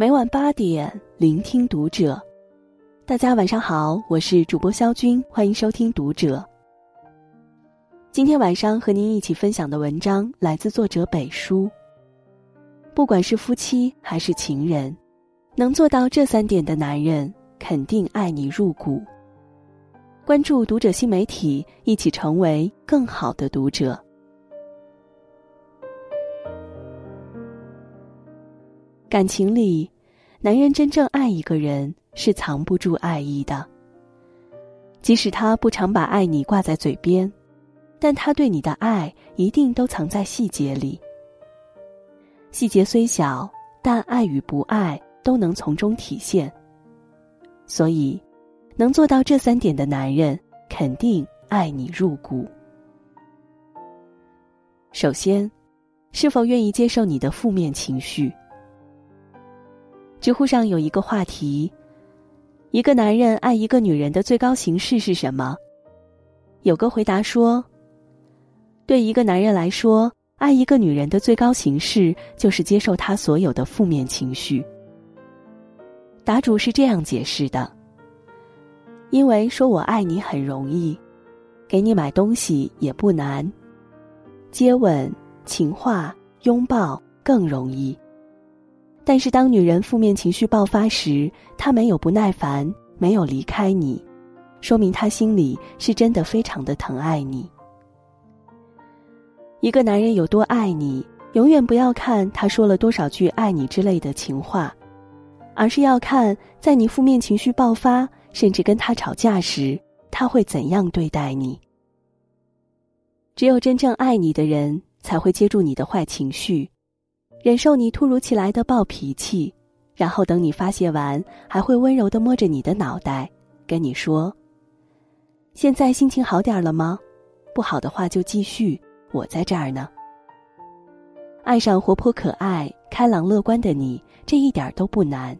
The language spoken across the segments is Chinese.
每晚八点，聆听读者。大家晚上好，我是主播肖军，欢迎收听读者。今天晚上和您一起分享的文章来自作者北叔。不管是夫妻还是情人，能做到这三点的男人，肯定爱你入骨。关注读者新媒体，一起成为更好的读者。感情里，男人真正爱一个人是藏不住爱意的。即使他不常把爱你挂在嘴边，但他对你的爱一定都藏在细节里。细节虽小，但爱与不爱都能从中体现。所以。能做到这三点的男人，肯定爱你入骨。首先，是否愿意接受你的负面情绪？知乎上有一个话题：一个男人爱一个女人的最高形式是什么？有个回答说：对一个男人来说，爱一个女人的最高形式就是接受她所有的负面情绪。答主是这样解释的。因为说我爱你很容易，给你买东西也不难，接吻、情话、拥抱更容易。但是当女人负面情绪爆发时，她没有不耐烦，没有离开你，说明她心里是真的非常的疼爱你。一个男人有多爱你，永远不要看他说了多少句爱你之类的情话，而是要看在你负面情绪爆发。甚至跟他吵架时，他会怎样对待你？只有真正爱你的人，才会接住你的坏情绪，忍受你突如其来的暴脾气，然后等你发泄完，还会温柔的摸着你的脑袋，跟你说：“现在心情好点了吗？不好的话就继续，我在这儿呢。”爱上活泼可爱、开朗乐观的你，这一点都不难。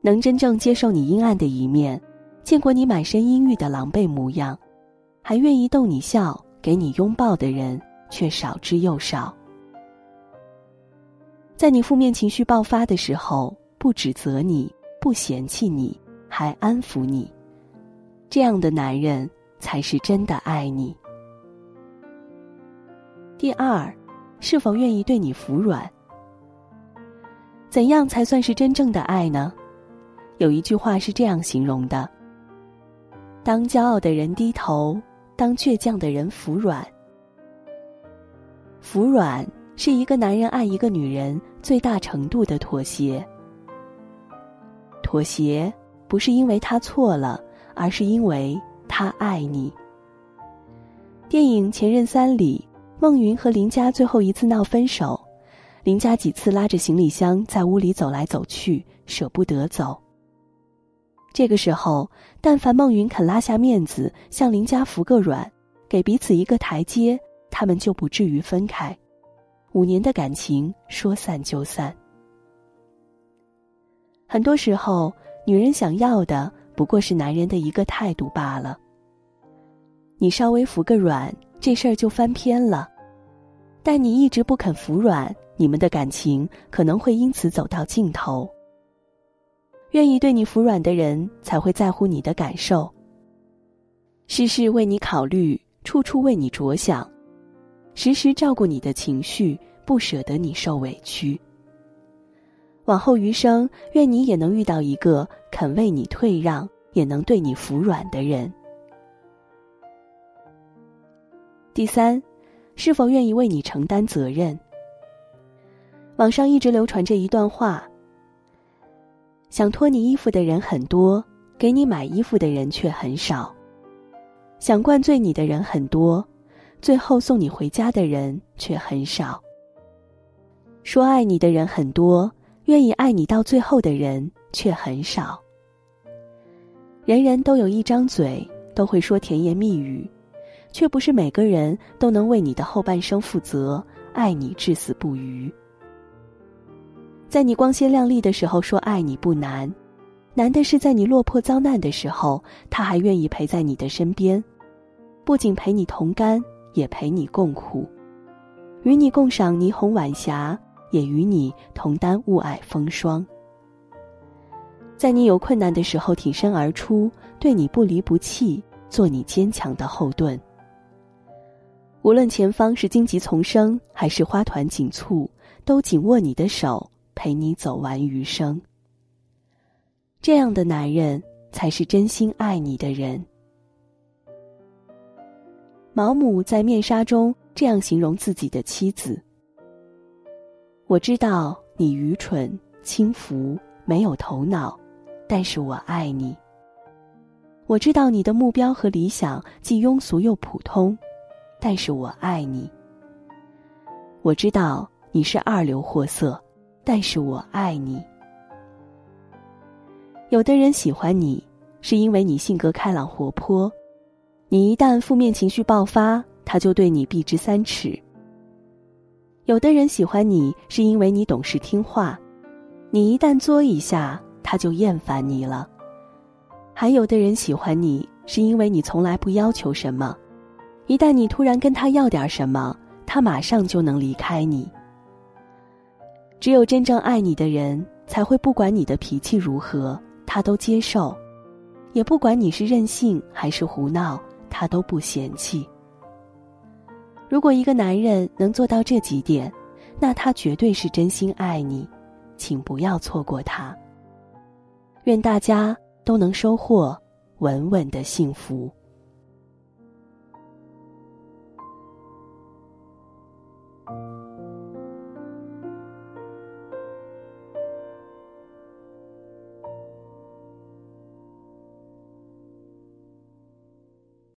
能真正接受你阴暗的一面，见过你满身阴郁的狼狈模样，还愿意逗你笑、给你拥抱的人，却少之又少。在你负面情绪爆发的时候，不指责你，不嫌弃你，还安抚你，这样的男人才是真的爱你。第二，是否愿意对你服软？怎样才算是真正的爱呢？有一句话是这样形容的：当骄傲的人低头，当倔强的人服软。服软是一个男人爱一个女人最大程度的妥协。妥协不是因为他错了，而是因为他爱你。电影《前任三》里，孟云和林佳最后一次闹分手，林佳几次拉着行李箱在屋里走来走去，舍不得走。这个时候，但凡孟云肯拉下面子向林佳服个软，给彼此一个台阶，他们就不至于分开。五年的感情说散就散。很多时候，女人想要的不过是男人的一个态度罢了。你稍微服个软，这事儿就翻篇了；但你一直不肯服软，你们的感情可能会因此走到尽头。愿意对你服软的人，才会在乎你的感受。事事为你考虑，处处为你着想，时时照顾你的情绪，不舍得你受委屈。往后余生，愿你也能遇到一个肯为你退让，也能对你服软的人。第三，是否愿意为你承担责任？网上一直流传着一段话。想脱你衣服的人很多，给你买衣服的人却很少；想灌醉你的人很多，最后送你回家的人却很少。说爱你的人很多，愿意爱你到最后的人却很少。人人都有一张嘴，都会说甜言蜜语，却不是每个人都能为你的后半生负责，爱你至死不渝。在你光鲜亮丽的时候说爱你不难，难的是在你落魄遭难的时候，他还愿意陪在你的身边，不仅陪你同甘，也陪你共苦，与你共赏霓虹晚霞，也与你同担雾霭风霜。在你有困难的时候挺身而出，对你不离不弃，做你坚强的后盾。无论前方是荆棘丛生，还是花团锦簇，都紧握你的手，陪你走完余生。这样的男人才是真心爱你的人。毛姆在《面纱》中这样形容自己的妻子：“我知道你愚蠢、轻浮、没有头脑，但是我爱你。我知道你的目标和理想既庸俗又普通，但是我爱你。我知道你是二流货色，但是我爱你。有的人喜欢你，是因为你性格开朗活泼。”你一旦负面情绪爆发，他就对你避之三尺。有的人喜欢你，是因为你懂事听话；你一旦作一下，他就厌烦你了。还有的人喜欢你，是因为你从来不要求什么，一旦你突然跟他要点什么，他马上就能离开你。只有真正爱你的人，才会不管你的脾气如何，他都接受；也不管你是任性还是胡闹。他都不嫌弃。如果一个男人能做到这几点那他绝对是真心爱你请不要错过他。愿大家都能收获稳稳的幸福。